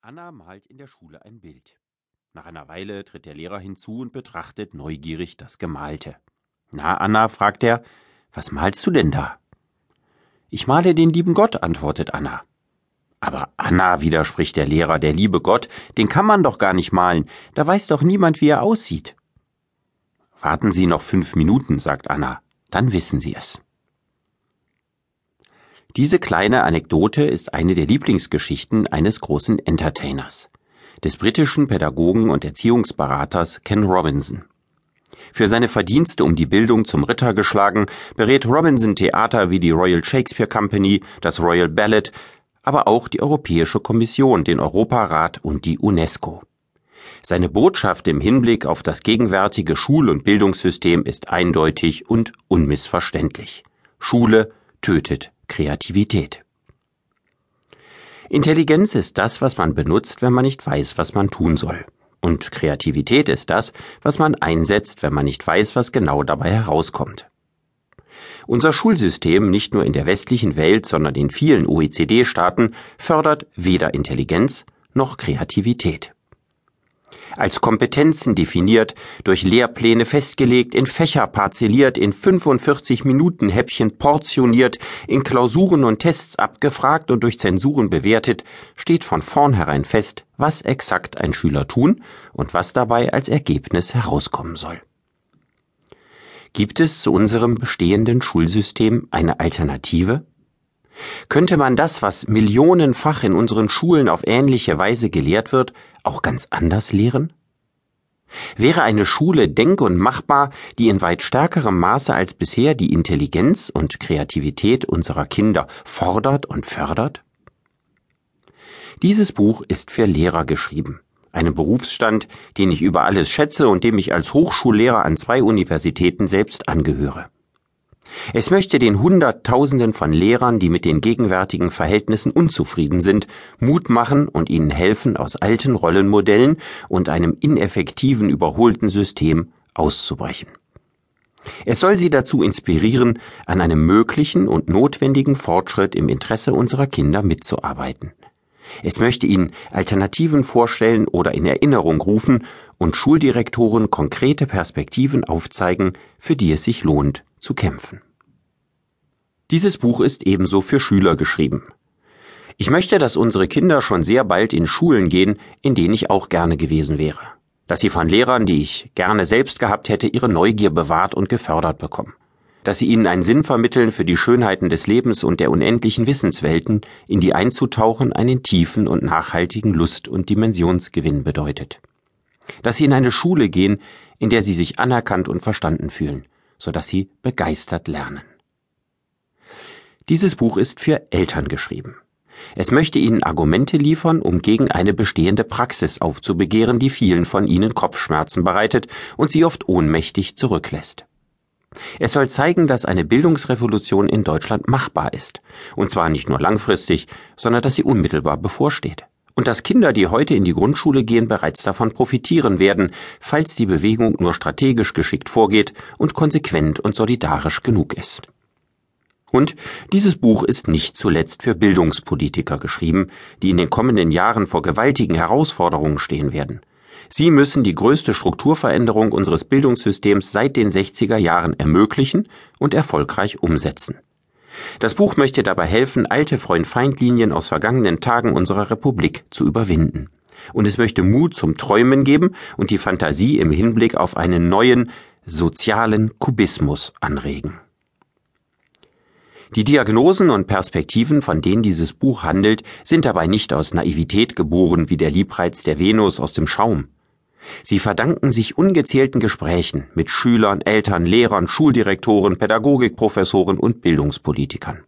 Anna malt in der Schule ein Bild. Nach einer Weile tritt der Lehrer hinzu und betrachtet neugierig das Gemalte. Na, Anna, fragt er, was malst du denn da? Ich male den lieben Gott, antwortet Anna. Aber Anna, widerspricht der Lehrer, der liebe Gott, den kann man doch gar nicht malen, da weiß doch niemand, wie er aussieht. Warten Sie noch fünf Minuten, sagt Anna, dann wissen Sie es. Diese kleine Anekdote ist eine der Lieblingsgeschichten eines großen Entertainers, des britischen Pädagogen und Erziehungsberaters Ken Robinson. Für seine Verdienste um die Bildung zum Ritter geschlagen, berät Robinson Theater wie die Royal Shakespeare Company, das Royal Ballet, aber auch die Europäische Kommission, den Europarat und die UNESCO. Seine Botschaft im Hinblick auf das gegenwärtige Schul- und Bildungssystem ist eindeutig und unmissverständlich. Schule tötet Kreativität. Intelligenz ist das, was man benutzt, wenn man nicht weiß, was man tun soll. Und Kreativität ist das, was man einsetzt, wenn man nicht weiß, was genau dabei herauskommt. Unser Schulsystem, nicht nur in der westlichen Welt, sondern in vielen OECD-Staaten, fördert weder Intelligenz noch Kreativität als Kompetenzen definiert, durch Lehrpläne festgelegt, in Fächer parzelliert, in 45 Minuten Häppchen portioniert, in Klausuren und Tests abgefragt und durch Zensuren bewertet, steht von vornherein fest, was exakt ein Schüler tun und was dabei als Ergebnis herauskommen soll. Gibt es zu unserem bestehenden Schulsystem eine Alternative? Könnte man das, was millionenfach in unseren Schulen auf ähnliche Weise gelehrt wird, auch ganz anders lehren? Wäre eine Schule denk- und machbar, die in weit stärkerem Maße als bisher die Intelligenz und Kreativität unserer Kinder fordert und fördert? Dieses Buch ist für Lehrer geschrieben, einem Berufsstand, den ich über alles schätze und dem ich als Hochschullehrer an zwei Universitäten selbst angehöre. Es möchte den Hunderttausenden von Lehrern, die mit den gegenwärtigen Verhältnissen unzufrieden sind, Mut machen und ihnen helfen, aus alten Rollenmodellen und einem ineffektiven, überholten System auszubrechen. Es soll sie dazu inspirieren, an einem möglichen und notwendigen Fortschritt im Interesse unserer Kinder mitzuarbeiten. Es möchte ihnen Alternativen vorstellen oder in Erinnerung rufen und Schuldirektoren konkrete Perspektiven aufzeigen, für die es sich lohnt zu kämpfen. Dieses Buch ist ebenso für Schüler geschrieben. Ich möchte, dass unsere Kinder schon sehr bald in Schulen gehen, in denen ich auch gerne gewesen wäre. Dass sie von Lehrern, die ich gerne selbst gehabt hätte, ihre Neugier bewahrt und gefördert bekommen. Dass sie ihnen einen Sinn vermitteln für die Schönheiten des Lebens und der unendlichen Wissenswelten, in die einzutauchen einen tiefen und nachhaltigen Lust- und Dimensionsgewinn bedeutet. Dass sie in eine Schule gehen, in der sie sich anerkannt und verstanden fühlen so dass sie begeistert lernen. Dieses Buch ist für Eltern geschrieben. Es möchte Ihnen Argumente liefern, um gegen eine bestehende Praxis aufzubegehren, die vielen von Ihnen Kopfschmerzen bereitet und sie oft ohnmächtig zurücklässt. Es soll zeigen, dass eine Bildungsrevolution in Deutschland machbar ist, und zwar nicht nur langfristig, sondern dass sie unmittelbar bevorsteht und dass Kinder, die heute in die Grundschule gehen, bereits davon profitieren werden, falls die Bewegung nur strategisch geschickt vorgeht und konsequent und solidarisch genug ist. Und dieses Buch ist nicht zuletzt für Bildungspolitiker geschrieben, die in den kommenden Jahren vor gewaltigen Herausforderungen stehen werden. Sie müssen die größte Strukturveränderung unseres Bildungssystems seit den 60er Jahren ermöglichen und erfolgreich umsetzen. Das Buch möchte dabei helfen, alte Freund-Feind-Linien aus vergangenen Tagen unserer Republik zu überwinden. Und es möchte Mut zum Träumen geben und die Fantasie im Hinblick auf einen neuen sozialen Kubismus anregen. Die Diagnosen und Perspektiven, von denen dieses Buch handelt, sind dabei nicht aus Naivität geboren wie der Liebreiz der Venus aus dem Schaum. Sie verdanken sich ungezählten Gesprächen mit Schülern, Eltern, Lehrern, Schuldirektoren, Pädagogikprofessoren und Bildungspolitikern.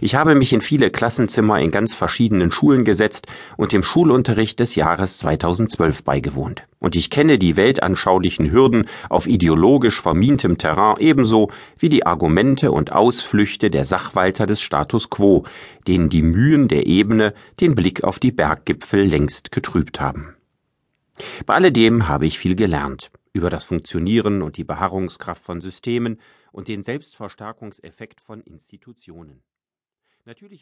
Ich habe mich in viele Klassenzimmer in ganz verschiedenen Schulen gesetzt und dem Schulunterricht des Jahres 2012 beigewohnt. Und ich kenne die weltanschaulichen Hürden auf ideologisch vermintem Terrain ebenso wie die Argumente und Ausflüchte der Sachwalter des Status quo, denen die Mühen der Ebene den Blick auf die Berggipfel längst getrübt haben. Bei alledem habe ich viel gelernt über das Funktionieren und die Beharrungskraft von Systemen und den Selbstverstärkungseffekt von Institutionen. Natürlich